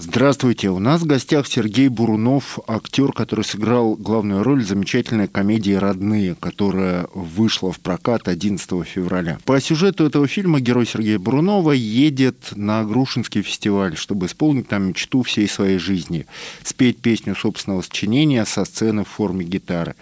Здравствуйте, у нас в гостях Сергей Бурунов, актер, который сыграл главную роль в замечательной комедии «Родные», которая вышла в прокат 11 февраля. По сюжету этого фильма герой Сергея Бурунова едет на Грушинский фестиваль, чтобы исполнить там мечту всей своей жизни – спеть песню собственного сочинения со сцены в форме гитары.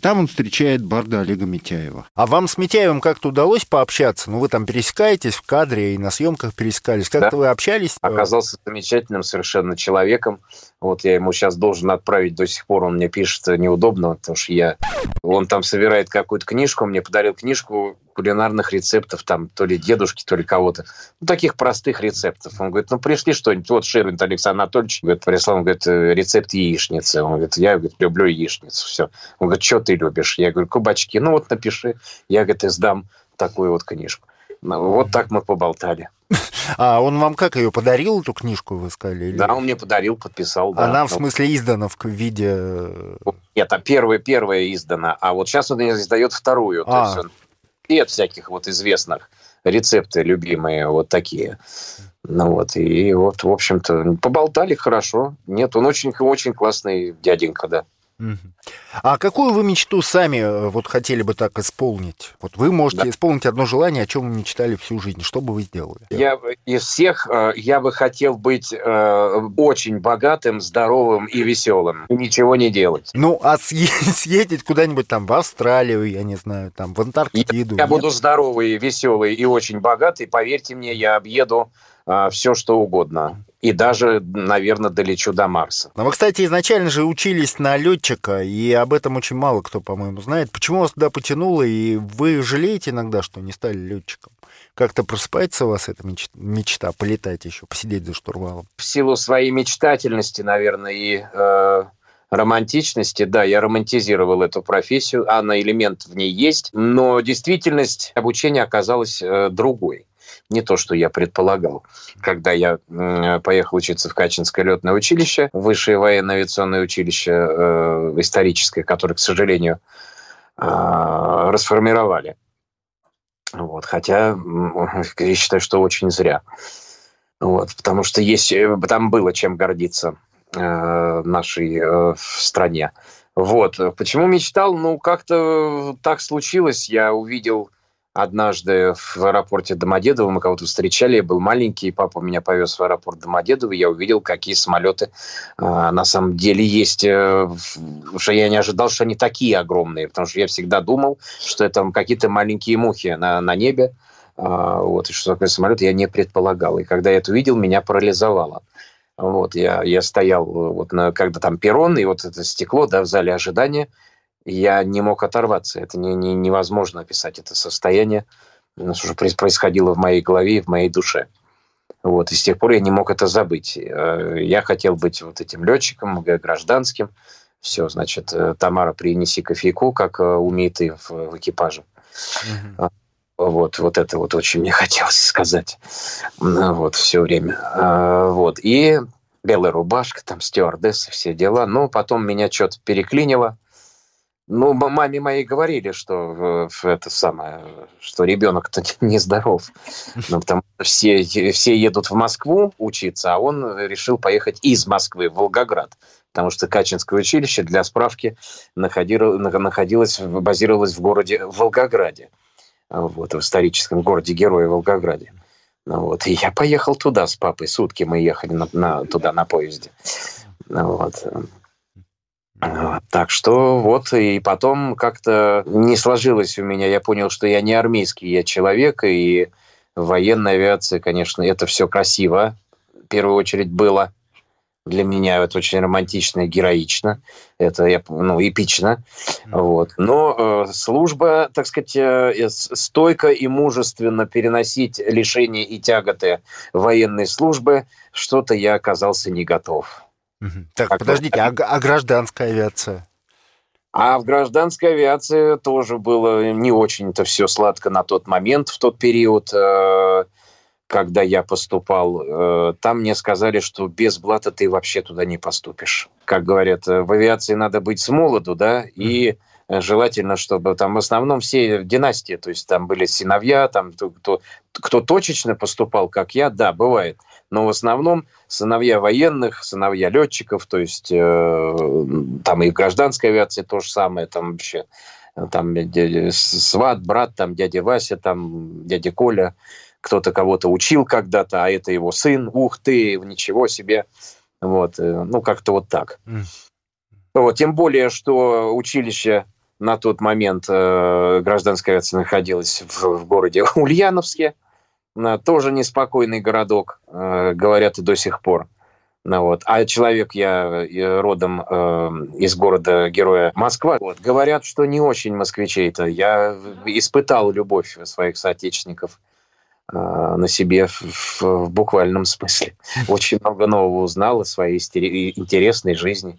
Там он встречает барда Олега Митяева. А вам с Митяевым как-то удалось пообщаться? Ну, вы там пересекаетесь в кадре и на съемках пересекались. Как-то Да. вы общались? оказался замечательным совершенно человеком. Вот я ему сейчас должен отправить, до сих пор он мне пишет э, неудобно, потому что я... Он там собирает какую-то книжку, мне подарил книжку кулинарных рецептов, там, то ли дедушки, то ли кого-то. Ну, таких простых рецептов. Он говорит, ну, пришли что-нибудь. Вот Шервин Александр Анатольевич, говорит, прислал, он говорит, э, рецепт яичницы. Он говорит, я говорит, люблю яичницу, все. Он говорит, что ты любишь? Я говорю, кабачки. Ну, вот напиши. Я, говорит, издам такую вот книжку. Ну, Вот так мы поболтали. А он вам как ее подарил, эту книжку, вы сказали? или- Да, он мне подарил, подписал. да. Она, в Ну, смысле, издана в виде... э, Нет, а первая, первая издана, а вот сейчас он издает вторую. То А. есть он лет всяких вот известных рецепты любимые вот такие. Ну вот, и вот, в общем-то, поболтали хорошо. Нет, он очень-очень классный дяденька, да. А какую вы мечту сами э, вот хотели бы так исполнить? Вот вы можете Да. исполнить одно желание, о чем вы мечтали всю жизнь. Что бы вы сделали? Я из всех э, я бы хотел быть э, очень богатым, здоровым и веселым. И ничего не делать. Ну, а съе- съездить куда-нибудь там в Австралию, я не знаю, там в Я, Антарктиду? я нет? буду здоровый, веселый и очень богатый. Поверьте мне, я объеду все, что угодно. И даже, наверное, долечу до Марса. Но вы, кстати, изначально же учились на летчика, и об этом очень мало кто, по-моему, знает. Почему вас туда потянуло, и вы жалеете иногда, что не стали летчиком? Как-то просыпается у вас эта меч- мечта полетать еще, посидеть за штурвалом? В силу своей мечтательности, наверное, и э, романтичности, да, я романтизировал эту профессию, а на элемент в ней есть, но действительность обучения оказалась э, другой. Не то, что я предполагал. Когда я поехал учиться в Качинское летное училище, высшее военное авиационное училище э, историческое, которое, к сожалению, э, расформировали. Вот, хотя я считаю, что очень зря. Вот, потому что есть, э, там было чем гордиться э, нашей э, стране. Вот. Почему мечтал? Ну, как-то так случилось. Я увидел однажды в аэропорте Домодедово, мы кого-то встречали, я был маленький, папа меня повез в аэропорт Домодедово, и я увидел, какие самолеты а, на самом деле есть. э, что я не ожидал, что они такие огромные, потому что я всегда думал, что это какие-то маленькие мухи на, на небе, а, вот, и что такое самолет, я не предполагал. И когда я это увидел, меня парализовало. Вот, я, я стоял, э, вот, на, когда там перрон, и вот это стекло, да, в зале ожидания, и я не мог оторваться. Это не, не- невозможно описать это состояние, что проис- происходило в моей голове и в моей душе. Вот, и с тех пор я не мог это забыть. Э, Я хотел быть вот этим летчиком, гражданским. Все, значит, э, Тамара, принеси кофейку, как э, умеет и в, в экипаже. Вот, вот это вот очень мне хотелось сказать. Вот, все время. А, Вот, и белая рубашка, там стюардессы, все дела. Но потом меня что-то переклинило. Ну, маме моей говорили, что это самое, что ребенок-то нездоров. Ну, потому что все, все едут в Москву учиться, а он решил поехать из Москвы в Волгоград. Потому что Качинское училище, для справки, находило- находилось, базировалось в городе Волгограде вот, в историческом городе Героя Волгограде. Ну, вот, и я поехал туда с папой. Сутки мы ехали на, на- туда на поезде. Ну, Вот. А, Так что вот, и потом как-то не сложилось у меня. Я понял, что я не армейский, я человек, и военная авиация, конечно, это все красиво. В первую очередь было для меня это очень романтично и героично. Это я, ну, эпично. Вот. Но э, служба, так сказать, э, стойко и мужественно переносить лишения и тяготы военной службы, что-то я оказался не готов. Так, Как подождите, а, а гражданская авиация? А в гражданской авиации тоже было не очень-то все сладко на тот момент, в тот период. Э, когда я поступал, э, там мне сказали, что без блата ты вообще туда не поступишь. Как говорят, э, в авиации надо быть с молоду, да, и желательно, чтобы там в основном все династии, то есть там были сыновья, там кто, кто точечно поступал, как я, да, бывает. Но в основном сыновья военных, сыновья летчиков, то есть э, там и в гражданской авиации то же самое, там вообще там дядя, сват, брат, там дядя Вася, там дядя Коля, кто-то кого-то учил когда-то, а это его сын, ух ты, ничего себе. Вот, э, ну, как-то вот так. Mm. Вот, тем более, что училище на тот момент э, гражданская авиация находилась в, в городе Ульяновске, э, тоже неспокойный городок, э, говорят и до сих пор. Ну, вот. А человек я э, родом э, из города героя Москва. Вот. Говорят, что не очень москвичей-то. Я испытал любовь своих соотечественников а, на себе в, в буквальном смысле. Очень много нового узнал о своей интересной жизни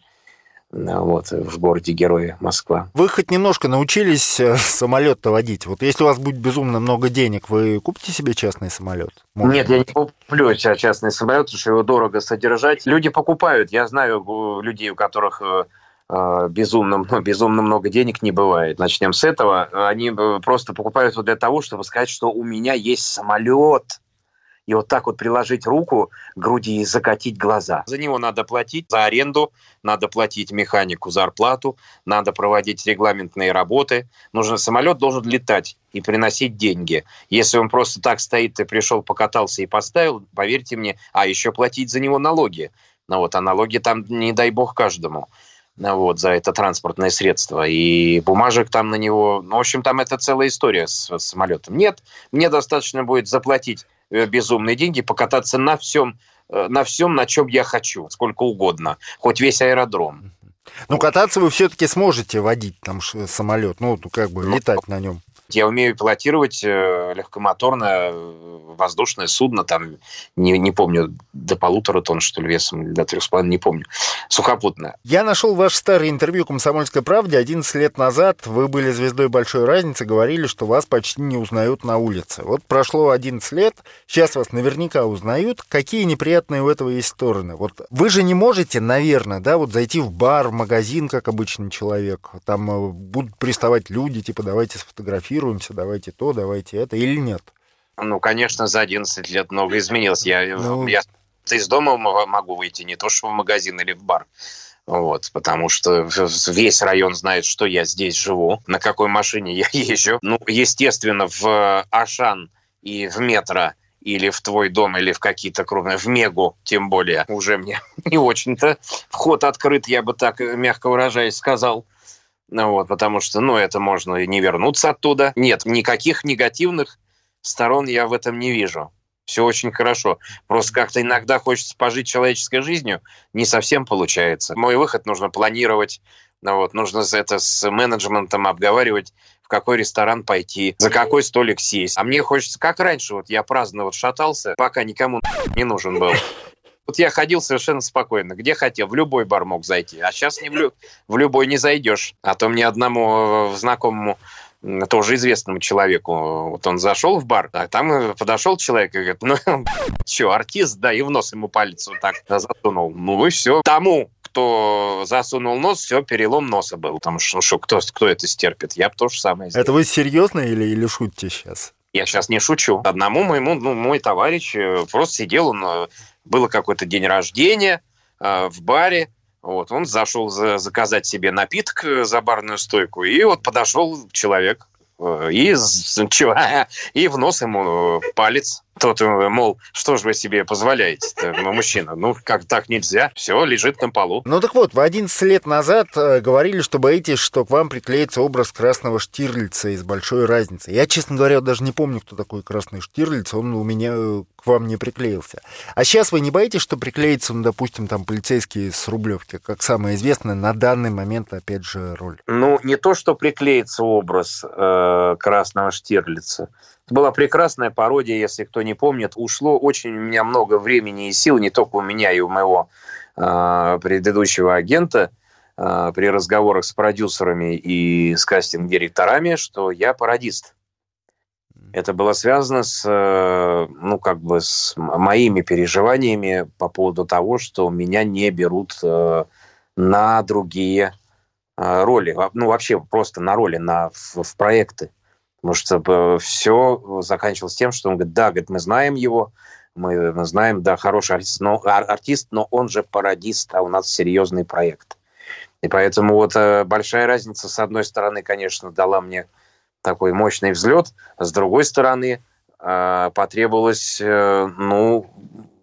вот, в городе Героя Москва. Вы хоть немножко научились э, самолет-то водить? Вот если у вас будет безумно много денег, вы купите себе частный самолет? Может? Нет, я не куплю частный самолет, потому что его дорого содержать. Люди покупают. Я знаю людей, у которых э, а, безумно, безумно много денег не бывает. Начнем с этого. Они э, просто покупают его для того, чтобы сказать, что у меня есть самолет. И вот так вот приложить руку к груди и закатить глаза. За него надо платить, за аренду, надо платить механику зарплату, надо проводить регламентные работы. Нужно самолет должен летать и приносить деньги. Если он просто так стоит, ты пришел, покатался и поставил, поверьте мне, а еще платить за него налоги. Ну вот, а налоги там, не дай бог, каждому вот, за это транспортное средство. И бумажек там на него... Ну, в общем, там это целая история с, с самолетом. Нет, мне достаточно будет заплатить безумные деньги, покататься на всем, э, на всем, на чем я хочу, сколько угодно, хоть весь аэродром. Ну, кататься вы все-таки сможете водить там самолет, ну, как бы ну, летать на нем. Я умею пилотировать э, легкомоторное э, воздушное судно, там, не, не помню, до полутора тонн, что ли, весом, до трех с половиной, не помню, сухопутное. Я нашел ваше старое интервью «Комсомольской правде». 11 лет назад вы были звездой большой разницы, говорили, что вас почти не узнают на улице. Вот прошло 11 лет, сейчас вас наверняка узнают. Какие неприятные у этого есть стороны? Вот вы же не можете, наверное, да, вот зайти в бар, в магазин, как обычный человек. Там э, будут приставать люди, типа, давайте сфотографируем фотографируемся, давайте то, давайте это, или нет? Ну, конечно, за 11 лет много изменилось. Я, ну... я из дома могу выйти, не то что в магазин или в бар. Вот, потому что весь район знает, что я здесь живу, на какой машине я езжу. Ну, естественно, в Ашан и в метро или в твой дом, или в какие-то крупные, в Мегу, тем более, уже мне не очень-то вход открыт, я бы так, мягко выражаясь, сказал. Вот, потому что, ну, это можно и не вернуться оттуда. Нет, никаких негативных сторон я в этом не вижу. Все очень хорошо. Просто как-то иногда хочется пожить человеческой жизнью, не совсем получается. Мой выход нужно планировать, ну вот, нужно это с менеджментом обговаривать, в какой ресторан пойти, за какой столик сесть. А мне хочется, как раньше, вот я праздно вот шатался, пока никому не нужен был. Вот я ходил совершенно спокойно, где хотел, в любой бар мог зайти. А сейчас не в, лю... в любой не зайдешь. А то мне одному э, знакомому тоже известному человеку. Вот он зашел в бар, а там э, подошел человек и говорит, ну, что, артист, да, и в нос ему палец вот так засунул. Ну и все. Тому, кто засунул нос, все, перелом носа был. Потому что, ну, что кто, кто это стерпит? Я бы то же самое сделал. Это вы серьезно или, или шутите сейчас? Я сейчас не шучу. Одному моему, ну, мой товарищ э, просто сидел, он было какой-то день рождения э, в баре, вот, он зашел за, заказать себе напиток э, за барную стойку, и вот подошел человек э, и, и в нос ему палец тот, э, мол, что же вы себе позволяете, мужчина? Ну, как так нельзя? Все, лежит на полу. Ну так вот, вы 11 лет назад э, говорили, что боитесь, что к вам приклеится образ красного Штирлица из «Большой разницы». Я, честно говоря, даже не помню, кто такой красный Штирлиц, он у меня э, к вам не приклеился. А сейчас вы не боитесь, что приклеится, ну, допустим, там полицейский с Рублевки, как самое известное на данный момент, опять же, роль? Ну, не то, что приклеится образ э, красного Штирлица, была прекрасная пародия, если кто не помнит. Ушло очень у меня много времени и сил, не только у меня и у моего э, предыдущего агента, э, при разговорах с продюсерами и с кастинг-директорами, что я пародист. Это было связано с, э, ну, как бы с моими переживаниями по поводу того, что меня не берут э, на другие э, роли. Ну, вообще просто на роли, на, в, в проекты. Потому что все заканчивалось тем, что он говорит, да, говорит, мы знаем его, мы, мы знаем, да, хороший артист но, артист, но он же пародист, а у нас серьезный проект. И поэтому вот большая разница, с одной стороны, конечно, дала мне такой мощный взлет. С другой стороны, а, потребовалось, э, ну,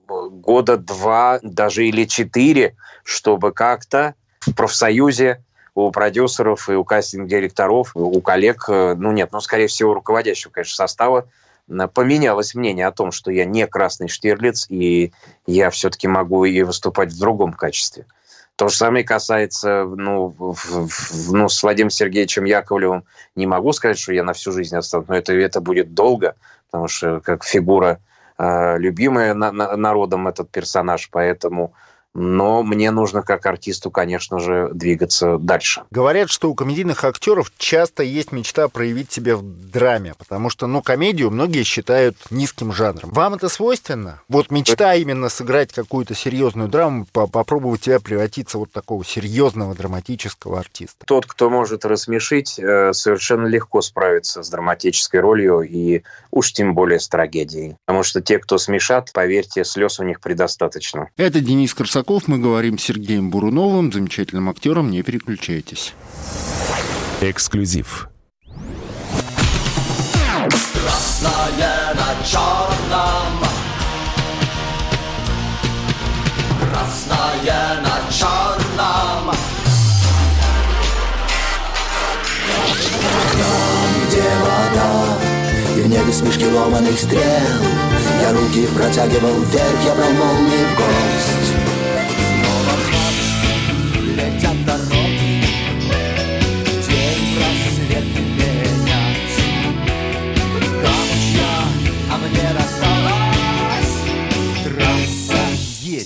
года два, даже или четыре, чтобы как-то в профсоюзе у продюсеров и у кастинг-директоров, у коллег, э, ну нет, ну, скорее всего, руководящего, конечно, состава, поменялось мнение о том, что я не красный Штирлиц, и я все-таки могу и выступать в другом качестве. То же самое касается, ну, в, в, ну, с Владимиром Сергеевичем Яковлевым не могу сказать, что я на всю жизнь останусь, но это, это будет долго, потому что как фигура э, любимая на, на, народом этот персонаж, поэтому но мне нужно как артисту, конечно же, двигаться дальше. Говорят, что у комедийных актеров часто есть мечта проявить себя в драме, потому что, ну, комедию многие считают низким жанром. Вам это свойственно? Вот мечта именно сыграть какую-то серьезную драму, попробовать себя превратиться вот такого серьезного драматического артиста. Тот, кто может рассмешить, э, совершенно легко справится с драматической ролью и уж тем более с трагедией. Потому что те, кто смешат, поверьте, слез у них предостаточно. Это Денис Корсаков Табаков. Мы говорим с Сергеем Буруновым, замечательным актером. Не переключайтесь. Эксклюзив. Красное на черном Красное на черном Там, где вода И в небе смешки ломаных стрел Я руки протягивал вверх, я брал молнии в гость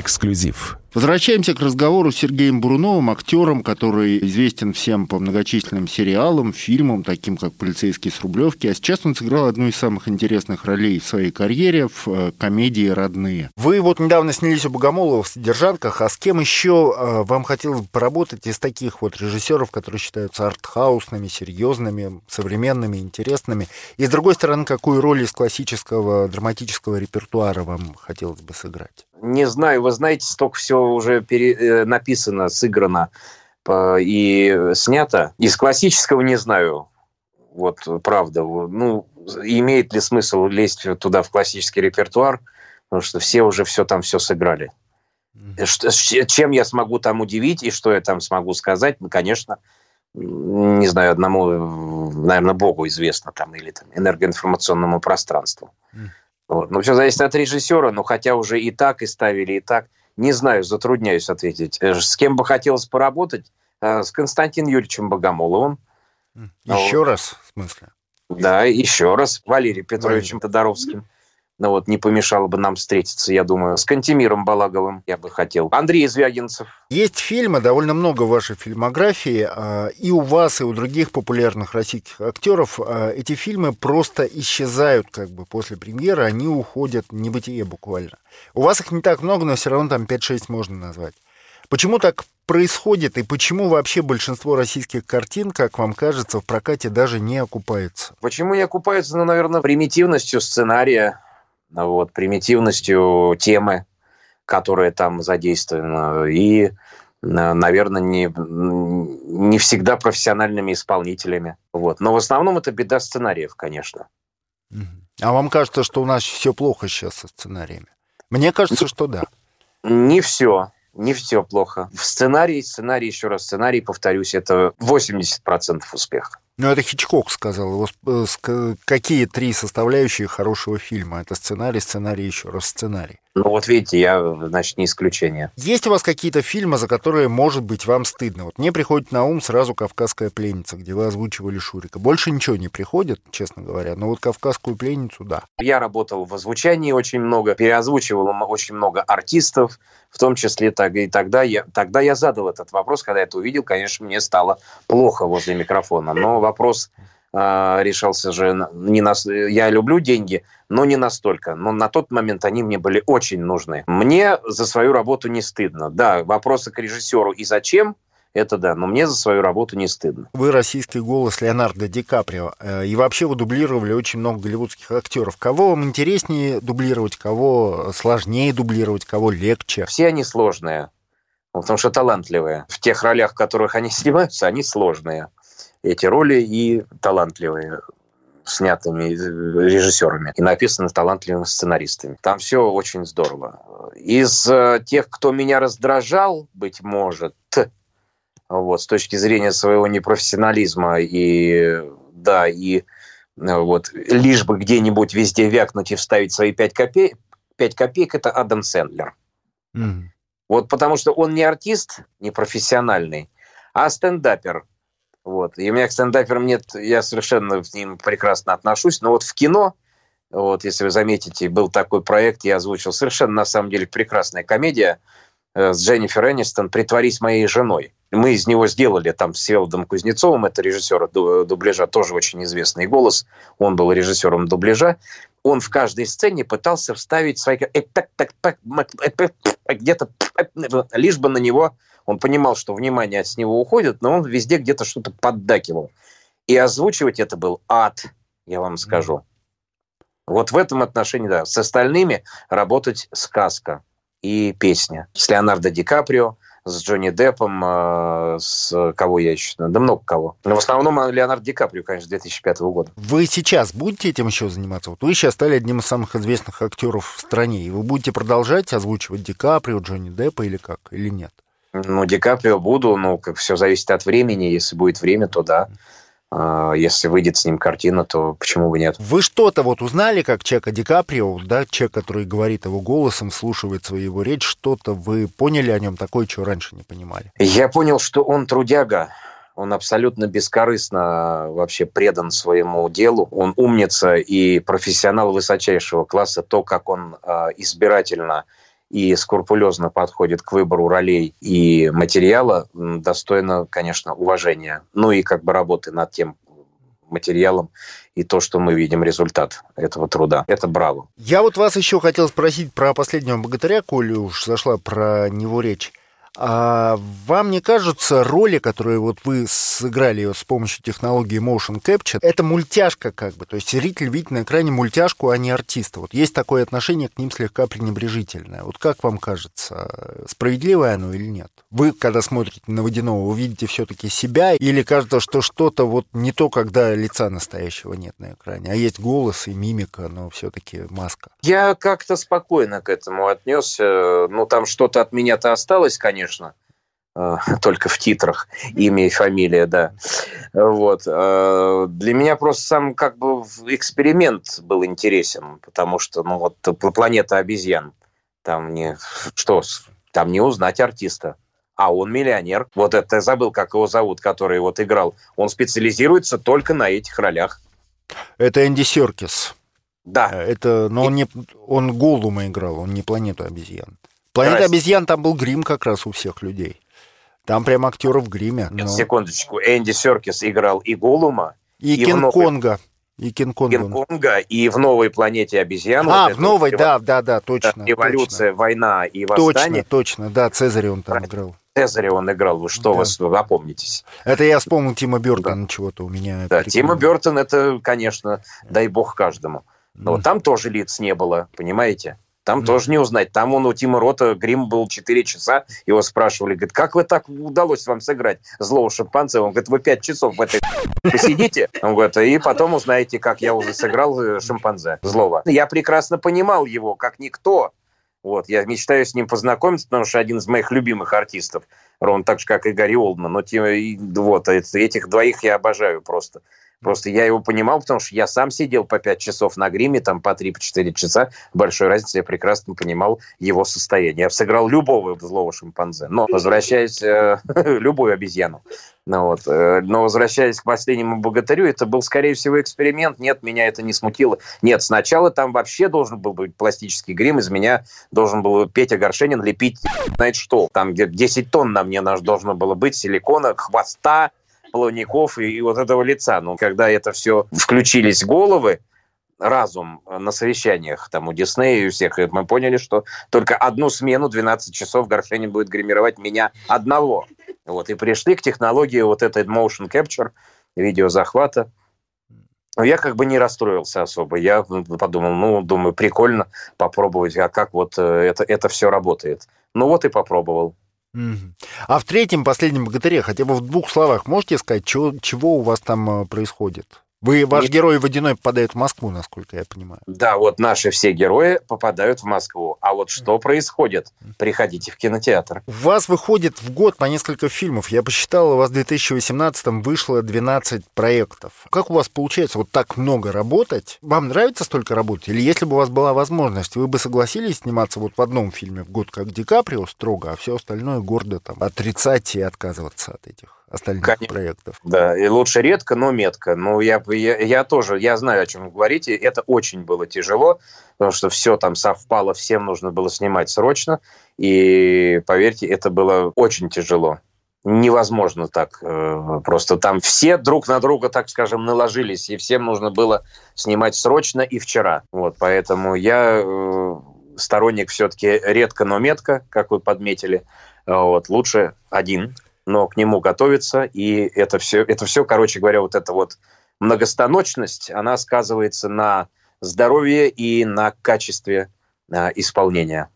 Эксклюзив. Возвращаемся к разговору с Сергеем Буруновым, актером, который известен всем по многочисленным сериалам, фильмам, таким как «Полицейский с Рублевки», а сейчас он сыграл одну из самых интересных ролей в своей карьере в э, комедии «Родные». Вы вот недавно снялись у Богомолова в «Содержанках», а с кем еще э, вам хотелось бы поработать из таких вот режиссеров, которые считаются артхаусными, серьезными, современными, интересными? И с другой стороны, какую роль из классического драматического репертуара вам хотелось бы сыграть? Не знаю, вы знаете, столько всего уже пере, э, написано, сыграно и снято. Из классического не знаю, вот правда. Ну, имеет ли смысл лезть туда в классический репертуар, потому что все уже все там все сыграли. Mm-hmm. Чем я смогу там удивить и что я там смогу сказать, ну, конечно, не знаю, одному, наверное, Богу известно там или там энергоинформационному пространству. Mm. Вот. Но все зависит от режиссера, но хотя уже и так, и ставили, и так – не знаю, затрудняюсь ответить. Э, с кем бы хотелось поработать? Э, с Константином Юрьевичем Богомоловым. Еще вот. раз, в смысле? Да, еще раз. Валерием Петровичем Валерий. Тодоровским. Ну вот, не помешало бы нам встретиться, я думаю. С Кантемиром Балаговым я бы хотел. Андрей Звягинцев. Есть фильмы, довольно много в вашей фильмографии, а, и у вас, и у других популярных российских актеров. А, эти фильмы просто исчезают как бы после премьеры, они уходят в небытие буквально. У вас их не так много, но все равно там 5-6 можно назвать. Почему так происходит и почему вообще большинство российских картин, как вам кажется, в прокате даже не окупается? Почему не окупается? Ну, наверное, примитивностью сценария, вот, примитивностью темы, которая там задействована, и, наверное, не, не всегда профессиональными исполнителями. Вот. Но в основном это беда сценариев, конечно. А вам кажется, что у нас все плохо сейчас со сценариями? Мне кажется, что да. Не все. Не все плохо. В сценарии, сценарий, еще раз, сценарий, повторюсь, это 80% успеха. Ну, это Хичкок сказал. Его, какие три составляющие хорошего фильма? Это сценарий, сценарий, еще раз сценарий. Ну вот видите, я, значит, не исключение. Есть у вас какие-то фильмы, за которые, может быть, вам стыдно? Вот мне приходит на ум сразу «Кавказская пленница», где вы озвучивали Шурика. Больше ничего не приходит, честно говоря, но вот «Кавказскую пленницу» — да. Я работал в озвучании очень много, переозвучивал очень много артистов, в том числе так, и тогда я, тогда я задал этот вопрос, когда я это увидел, конечно, мне стало плохо возле микрофона, но вопрос а, решался же не на... Я люблю деньги, но не настолько. Но на тот момент они мне были очень нужны. Мне за свою работу не стыдно. Да, вопросы к режиссеру и зачем – это да, но мне за свою работу не стыдно. Вы российский голос Леонардо Ди Каприо, э, и вообще вы дублировали очень много голливудских актеров. Кого вам интереснее дублировать, кого сложнее дублировать, кого легче? Все они сложные, потому что талантливые. В тех ролях, в которых они снимаются, они сложные эти роли и талантливые снятыми режиссерами и написаны талантливыми сценаристами. Там все очень здорово. Из э, тех, кто меня раздражал, быть может, вот, с точки зрения своего непрофессионализма и, да, и э, вот, лишь бы где-нибудь везде вякнуть и вставить свои пять копеек, пять копеек – это Адам Сэндлер. Mm. Вот потому что он не артист, не профессиональный, а стендапер. Вот. И у меня к стендаперам нет, я совершенно к ним прекрасно отношусь, но вот в кино, вот, если вы заметите, был такой проект, я озвучил совершенно, на самом деле, прекрасная комедия с Дженнифер Энистон «Притворись моей женой». Мы из него сделали там с Селдом Кузнецовым, это режиссер дубляжа, тоже очень известный голос, он был режиссером дубляжа. Он в каждой сцене пытался вставить свои... где-то лишь бы на него он понимал, что внимание с него уходит, но он везде где-то что-то поддакивал. И озвучивать это был ад, я вам скажу. Вот в этом отношении, да. С остальными работать сказка и песня. С Леонардо Ди Каприо, с Джонни Деппом, э, с кого я еще? Да много кого. Но в основном Леонардо Ди Каприо, конечно, 2005 года. Вы сейчас будете этим еще заниматься? Вот вы сейчас стали одним из самых известных актеров в стране, и вы будете продолжать озвучивать Ди Каприо, Джонни Деппа или как, или нет? Ну, Ди Каприо буду, ну, как все зависит от времени. Если будет время, то да. А, если выйдет с ним картина, то почему бы нет? Вы что-то вот узнали, как Чека Ди Каприо, да, человек, который говорит его голосом, слушает свою его речь, что-то вы поняли о нем такое, чего раньше не понимали? Я понял, что он трудяга, он абсолютно бескорыстно вообще предан своему делу. Он умница и профессионал высочайшего класса. То, как он э, избирательно и скрупулезно подходит к выбору ролей и материала, достойно, конечно, уважения. Ну и как бы работы над тем материалом и то, что мы видим результат этого труда. Это браво. Я вот вас еще хотел спросить про последнего богатыря, коли уж зашла про него речь. А вам не кажется, роли, которые вот вы сыграли с помощью технологии Motion Capture, это мультяшка как бы, то есть зритель видит на экране мультяшку, а не артиста. Вот есть такое отношение к ним слегка пренебрежительное. Вот как вам кажется, справедливое оно или нет? Вы, когда смотрите на Водяного, вы видите все-таки себя или кажется, что что-то вот не то, когда лица настоящего нет на экране, а есть голос и мимика, но все-таки маска? Я как-то спокойно к этому отнесся. Ну, там что-то от меня-то осталось, конечно, конечно, э, только в титрах имя и фамилия, да. Вот. Э, для меня просто сам как бы эксперимент был интересен, потому что, ну вот, планета обезьян, там не, что, там не узнать артиста. А он миллионер. Вот это я забыл, как его зовут, который вот играл. Он специализируется только на этих ролях. Это Энди Серкис. Да. Э, это, но он не, он Голума играл, он не планету обезьян. Планета обезьян там был грим как раз у всех людей. Там прям актеры в гриме. Но... Секундочку. Энди Серкис играл и Голума, и, и Кинг-Конга. И Кинг-Конга. Кинг-Конга, и в новой планете обезьян. А, вот в новой, да, да, да, точно. Революция, точно. война и восстание. Точно, точно, да, Цезарь он там играл. Цезаря он играл, вы что, да. вас опомнитесь? Это я вспомнил Тима Бертона, да. чего-то у меня. Да, Тима Бертон, это, конечно, дай бог каждому. Но mm. там тоже лиц не было, понимаете? Там mm. тоже не узнать. Там он у Тима Рота грим был 4 часа. Его спрашивали, говорит, как вы так удалось вам сыграть злого шимпанзе? Он говорит, вы 5 часов в этой посидите. Он говорит, и потом узнаете, как я уже сыграл э, шимпанзе злого. Я прекрасно понимал его, как никто. Вот, я мечтаю с ним познакомиться, потому что один из моих любимых артистов, ровно так же, как и Гарри Олдман. Но тем, вот, этих двоих я обожаю просто. Просто я его понимал, потому что я сам сидел по 5 часов на гриме, там по 3-4 часа. Большой разницы я прекрасно понимал его состояние. Я сыграл любого злого шимпанзе. Но, возвращаясь, э, любую обезьяну. Ну, вот. Э, но возвращаясь к последнему богатырю, это был, скорее всего, эксперимент. Нет, меня это не смутило. Нет, сначала там вообще должен был быть пластический грим. Из меня должен был Петя Горшенин лепить, знаете что, там 10 тонн на мне должно было быть силикона, хвоста, плавников и, и вот этого лица. Но когда это все включились головы, разум на совещаниях там у Диснея и у всех, мы поняли, что только одну смену 12 часов Горшенин будет гримировать меня одного. Вот, и пришли к технологии вот этой motion capture, видеозахвата. Я как бы не расстроился особо. Я подумал, ну, думаю, прикольно попробовать, а как вот э, это, это все работает. Ну вот и попробовал. А в третьем, последнем богатыре, хотя бы в двух словах, можете сказать, чего, чего у вас там э, происходит? Вы, ваш герой водяной попадает в Москву, насколько я понимаю. Да, вот наши все герои попадают в Москву. А вот что происходит? Приходите в кинотеатр. У вас выходит в год по несколько фильмов. Я посчитал, у вас в 2018 вышло 12 проектов. Как у вас получается вот так много работать? Вам нравится столько работать? Или если бы у вас была возможность, вы бы согласились сниматься вот в одном фильме в год, как Ди Каприо строго, а все остальное гордо там отрицать и отказываться от этих? Остальных Конечно. проектов. Да, и лучше редко, но метко. Ну, я, я, я тоже, я знаю, о чем вы говорите. Это очень было тяжело, потому что все там совпало, всем нужно было снимать срочно. И, поверьте, это было очень тяжело. Невозможно так. Э, просто там все друг на друга, так скажем, наложились, и всем нужно было снимать срочно и вчера. Вот, поэтому я э, сторонник все-таки редко, но метко, как вы подметили. Вот, лучше один, но к нему готовиться, и это все, это все, короче говоря, вот эта вот многостаночность, она сказывается на здоровье и на качестве э, исполнения.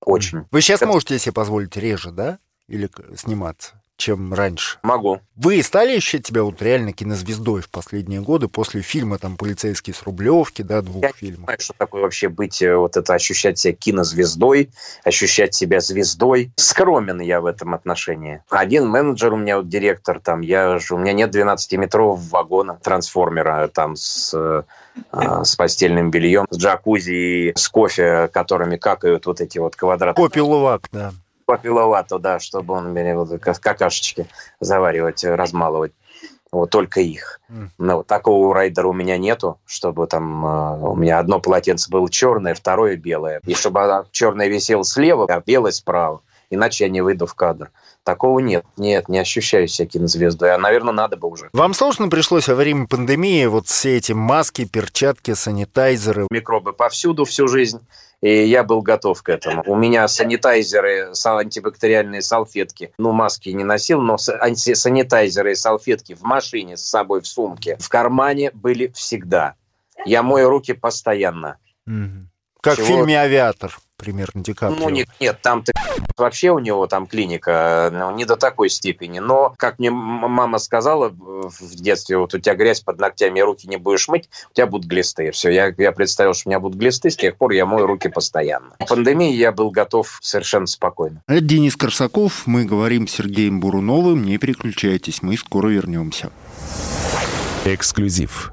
Очень. Вы сейчас это... можете себе позволить реже, да? Или сниматься? Чем раньше. Могу. Вы стали ощущать себя вот реально кинозвездой в последние годы после фильма там «Полицейский с Рублевки», да, двух Я фильмов? Я что такое вообще быть, э, вот это ощущать себя кинозвездой, ощущать себя звездой. Скромен я в этом отношении. Один менеджер у меня, вот директор, там, я же, у меня нет 12-метрового вагона трансформера там с э, с постельным бельем, с джакузи и с кофе, которыми какают вот эти вот квадраты. Кофе-лувак, да попиловато, да, чтобы он вот какашечки заваривать, размалывать. Вот только их. Mm. Но вот такого райдера у меня нету, чтобы там э, у меня одно полотенце было черное, второе белое. И чтобы она черное висело слева, а белое справа. Иначе я не выйду в кадр. Такого нет. Нет, не ощущаю себя кинозвездой. А, наверное, надо бы уже. Вам сложно пришлось во время пандемии вот все эти маски, перчатки, санитайзеры? Микробы повсюду всю жизнь и я был готов к этому. У меня санитайзеры, антибактериальные салфетки, ну, маски не носил, но санитайзеры и салфетки в машине с собой в сумке, в кармане были всегда. Я мою руки постоянно. Как Чего? в фильме «Авиатор» примерно Ди Каприо. Ну, нет, нет там ты, вообще у него там клиника ну, не до такой степени. Но, как мне мама сказала в детстве, вот у тебя грязь под ногтями, руки не будешь мыть, у тебя будут глисты. Все, я, я представил, что у меня будут глисты, с тех пор я мою руки постоянно. В пандемии я был готов совершенно спокойно. Это Денис Корсаков, мы говорим с Сергеем Буруновым. Не переключайтесь, мы скоро вернемся. Эксклюзив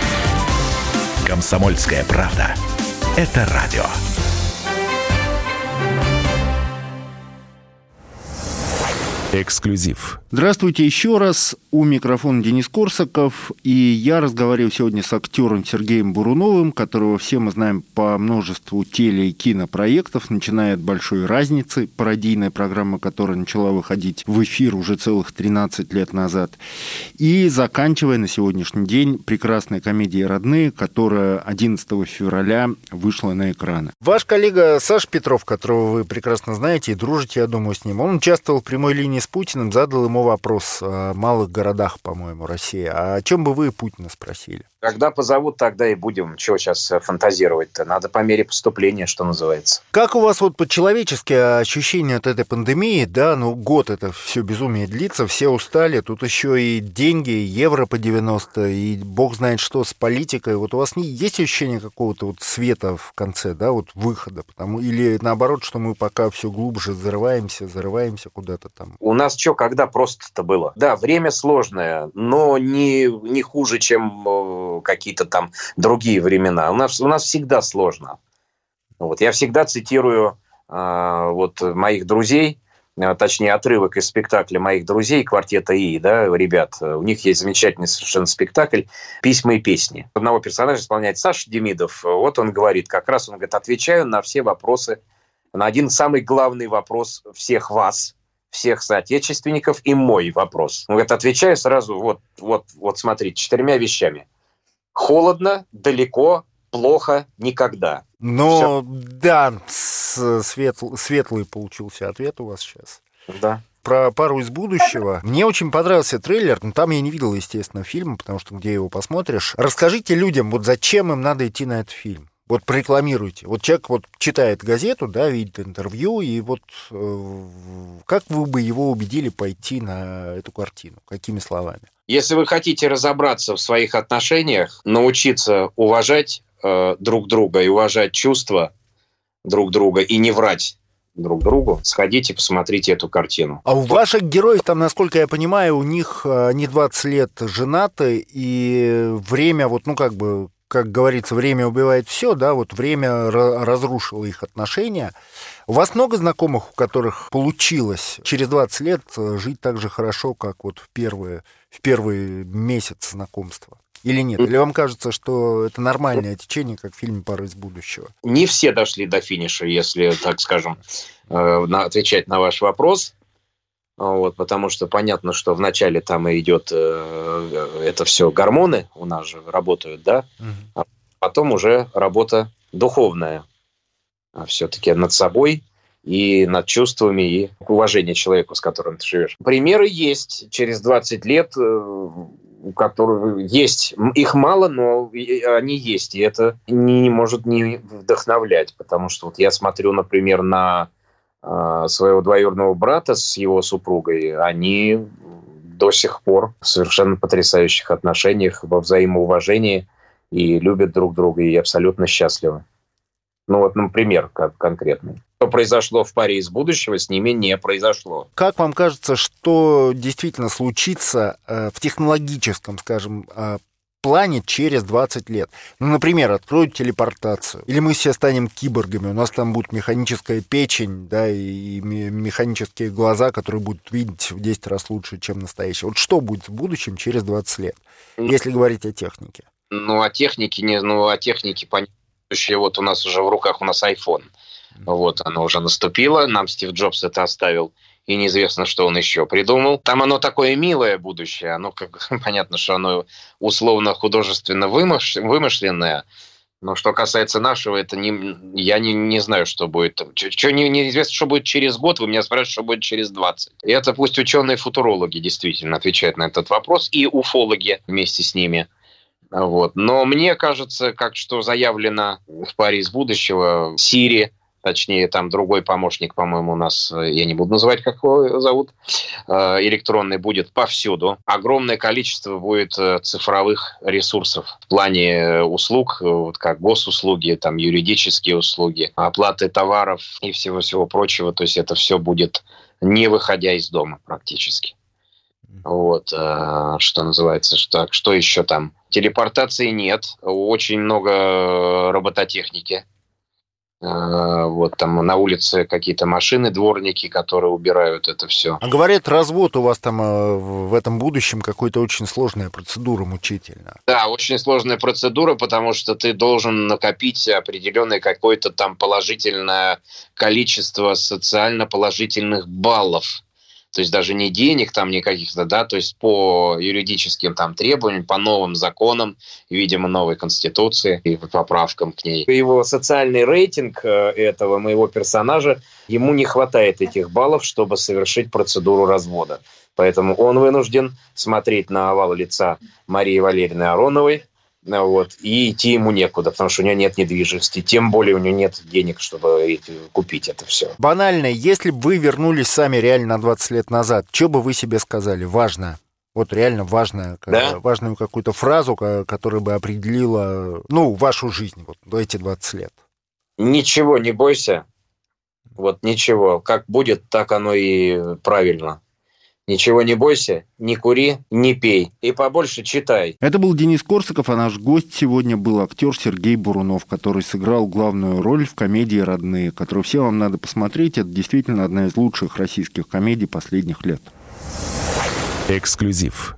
Комсомольская правда. Это радио. Эксклюзив. Здравствуйте еще раз. У микрофона Денис Корсаков. И я разговариваю сегодня с актером Сергеем Буруновым, которого все мы знаем по множеству теле- и кинопроектов, начиная от «Большой разницы», пародийная программа, которая начала выходить в эфир уже целых 13 лет назад, и заканчивая на сегодняшний день прекрасной комедией «Родные», которая 11 февраля вышла на экраны. Ваш коллега Саш Петров, которого вы прекрасно знаете и дружите, я думаю, с ним, он участвовал в прямой линии с Путиным, задал ему вопрос о малых городах, по-моему, России. А о чем бы вы Путина спросили? Когда позовут, тогда и будем. Чего сейчас фантазировать-то? Надо по мере поступления, что называется. Как у вас вот по-человечески ощущение от этой пандемии, да, ну год это все безумие длится, все устали, тут еще и деньги, евро по 90, и бог знает что с политикой. Вот у вас не есть ощущение какого-то вот света в конце, да, вот выхода, потому или наоборот, что мы пока все глубже зарываемся, зарываемся куда-то там? У нас что, когда просто-то было? Да, время сложное, но не, не хуже, чем э, какие-то там другие времена. У нас, у нас всегда сложно. Вот. Я всегда цитирую э, вот моих друзей, э, точнее, отрывок из спектакля моих друзей, квартета И, да, ребят, у них есть замечательный совершенно спектакль «Письма и песни». Одного персонажа исполняет Саша Демидов. Вот он говорит, как раз он говорит, отвечаю на все вопросы, на один самый главный вопрос всех вас, всех соотечественников и мой вопрос. Он говорит, отвечаю сразу, вот, вот, вот смотрите, четырьмя вещами – холодно, далеко, плохо, никогда. Все. да, светл, светлый получился ответ у вас сейчас. Да. Про пару из будущего. Мне очень понравился трейлер, но там я не видел, естественно, фильма, потому что где его посмотришь. Расскажите людям, вот зачем им надо идти на этот фильм? Вот прорекламируйте. Вот человек вот читает газету, да, видит интервью, и вот э, как вы бы его убедили пойти на эту картину? Какими словами? Если вы хотите разобраться в своих отношениях, научиться уважать э, друг друга и уважать чувства друг друга и не врать друг другу, сходите, посмотрите эту картину. А у ваших героев там, насколько я понимаю, у них э, не 20 лет женаты, и время, вот, ну, как бы, как говорится, время убивает все, да, вот время разрушило их отношения. У вас много знакомых, у которых получилось через 20 лет э, жить так же хорошо, как вот в первые в первый месяц знакомства? Или нет? Или вам кажется, что это нормальное течение, как в фильме «Пара из будущего»? Не все дошли до финиша, если, так скажем, э, отвечать на ваш вопрос. Вот, потому что понятно, что вначале там идет э, это все гормоны у нас же работают, да, а потом уже работа духовная, а все-таки над собой, и над чувствами, и уважение человеку, с которым ты живешь. Примеры есть. Через 20 лет э, у которых есть, их мало, но они есть, и это не, не может не вдохновлять, потому что вот я смотрю, например, на своего двоюродного брата с его супругой, они до сих пор в совершенно потрясающих отношениях, во взаимоуважении и любят друг друга, и абсолютно счастливы. Ну вот, например, как конкретный. Что произошло в паре из будущего, с ними не произошло. Как вам кажется, что действительно случится э, в технологическом, скажем, э, плане через 20 лет. Ну, например, откроют телепортацию. Или мы все станем киборгами, у нас там будет механическая печень, да, и механические глаза, которые будут видеть в 10 раз лучше, чем настоящие. Вот что будет в будущем через 20 лет, ну, если говорить о технике? Ну, о технике, не, ну, о технике, понятно вот у нас уже в руках у нас iPhone. Вот, оно уже наступило, нам Стив Джобс это оставил, и неизвестно, что он еще придумал. Там оно такое милое будущее, оно как понятно, что оно условно художественно вымыш, вымышленное, но что касается нашего, это не, я не, не знаю, что будет. Что не, неизвестно, что будет через год, вы меня спрашиваете, что будет через 20. И это пусть ученые-футурологи действительно отвечают на этот вопрос, и уфологи вместе с ними – вот. Но мне кажется, как что заявлено в паре из будущего, Сири, точнее, там другой помощник, по-моему, у нас, я не буду называть, как его зовут, э, электронный будет повсюду. Огромное количество будет э, цифровых ресурсов в плане услуг, вот как госуслуги, там юридические услуги, оплаты товаров и всего-всего прочего. То есть это все будет не выходя из дома практически. Вот, э, что называется, что, что еще там? Телепортации нет, очень много робототехники. Э, вот там на улице какие-то машины, дворники, которые убирают это все. А говорят, развод у вас там э, в этом будущем какой-то очень сложная процедура, мучительная. Да, очень сложная процедура, потому что ты должен накопить определенное какое-то там положительное количество социально положительных баллов то есть даже не денег там никаких-то, да, то есть по юридическим там требованиям, по новым законам, видимо, новой конституции и по поправкам к ней. Его социальный рейтинг э, этого моего персонажа, ему не хватает этих баллов, чтобы совершить процедуру развода. Поэтому он вынужден смотреть на овал лица Марии Валерьевны Ароновой, вот, и идти ему некуда, потому что у него нет недвижимости, тем более у него нет денег, чтобы купить это все. Банально, если бы вы вернулись сами реально на 20 лет назад, что бы вы себе сказали? Важно. Вот реально важная, да? важную какую-то фразу, которая бы определила, ну, вашу жизнь, вот эти 20 лет. Ничего не бойся. Вот ничего. Как будет, так оно и правильно. Ничего не бойся, не кури, не пей и побольше читай. Это был Денис Корсаков, а наш гость сегодня был актер Сергей Бурунов, который сыграл главную роль в комедии «Родные», которую всем вам надо посмотреть. Это действительно одна из лучших российских комедий последних лет. Эксклюзив.